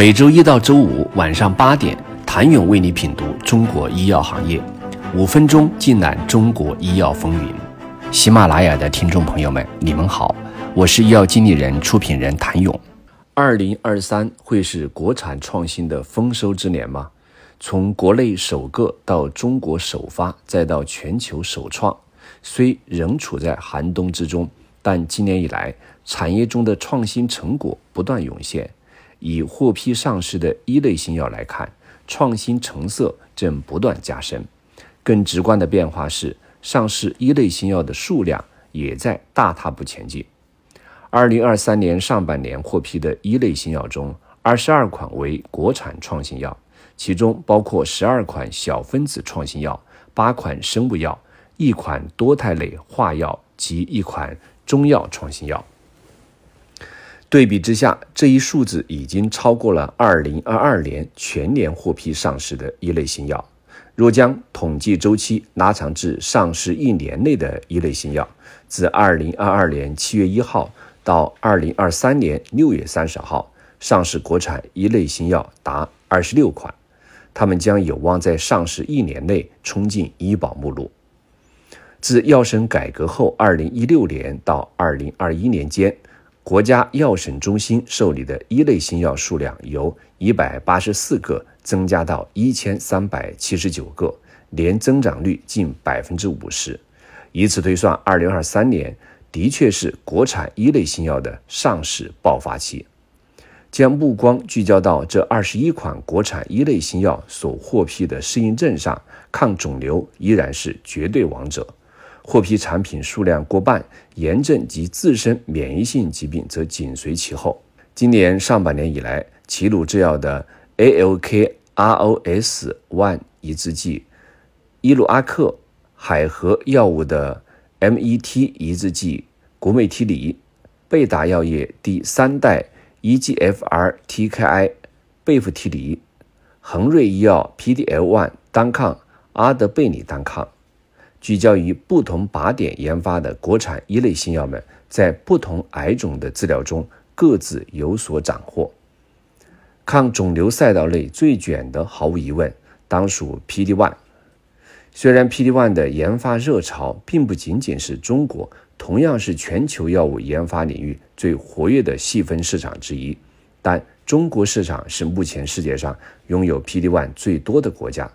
每周一到周五晚上八点，谭勇为你品读中国医药行业，五分钟尽览中国医药风云。喜马拉雅的听众朋友们，你们好，我是医药经理人、出品人谭勇。二零二三会是国产创新的丰收之年吗？从国内首个到中国首发，再到全球首创，虽仍处在寒冬之中，但今年以来，产业中的创新成果不断涌现。以获批上市的一类新药来看，创新成色正不断加深。更直观的变化是，上市一类新药的数量也在大踏步前进。二零二三年上半年获批的一类新药中，二十二款为国产创新药。其中包括十二款小分子创新药、八款生物药、一款多肽类化药及一款中药创新药。对比之下，这一数字已经超过了2022年全年获批上市的一类新药。若将统计周期拉长至上市一年内的一类新药，自2022年7月1号到2023年6月30号，上市国产一类新药达26款。他们将有望在上市一年内冲进医保目录。自药审改革后，2016年到2021年间，国家药审中心受理的一类新药数量由184个增加到1379个，年增长率近50%。以此推算，2023年的确是国产一类新药的上市爆发期。将目光聚焦到这二十一款国产一类新药所获批的适应症上，抗肿瘤依然是绝对王者，获批产品数量过半，炎症及自身免疫性疾病则紧随其后。今年上半年以来，齐鲁制药的 ALK ROS One 抑制剂、伊鲁阿克、海河药物的 MET 抑制剂国美替里、贝达药业第三代。EGFR TKI、贝弗替里、恒瑞医药 PDL1 单抗、阿德贝里单抗，聚焦于不同靶点研发的国产一类新药们，在不同癌种的治疗中各自有所斩获。抗肿瘤赛道内最卷的，毫无疑问，当属 PD-1。虽然 PD-1 的研发热潮并不仅仅是中国。同样是全球药物研发领域最活跃的细分市场之一，但中国市场是目前世界上拥有 PD-1 最多的国家。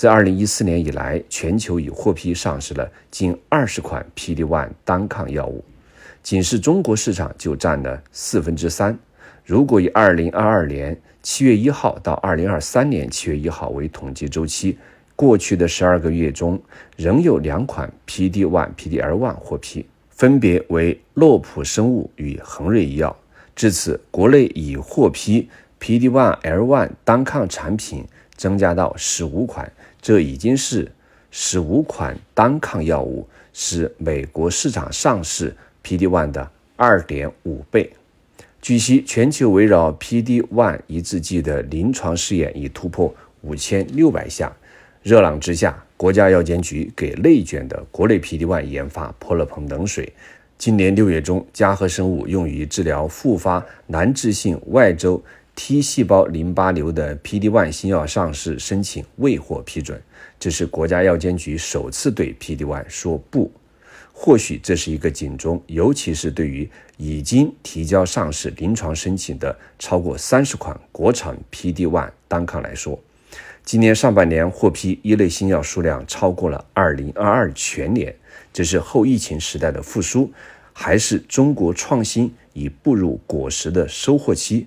自2014年以来，全球已获批上市了近20款 PD-1 单抗药物，仅是中国市场就占了四分之三。如果以2022年7月1号到2023年7月1号为统计周期，过去的十二个月中，仍有两款 PD-1、PDL1 获批。分别为洛普生物与恒瑞医药。至此，国内已获批 PD-1L1 单抗产品增加到十五款，这已经是十五款单抗药物，是美国市场上市 PD-1 的二点五倍。据悉，全球围绕 PD-1 抑制剂的临床试验已突破五千六百项。热浪之下，国家药监局给内卷的国内 PD-1 研发泼了盆冷水。今年六月中，嘉禾生物用于治疗复发难治性外周 T 细胞淋巴瘤的 PD-1 新药上市申请未获批准，这是国家药监局首次对 PD-1 说不。或许这是一个警钟，尤其是对于已经提交上市临床申请的超过三十款国产 PD-1 单抗来说。今年上半年获批一类新药数量超过了2022全年，这是后疫情时代的复苏，还是中国创新已步入果实的收获期？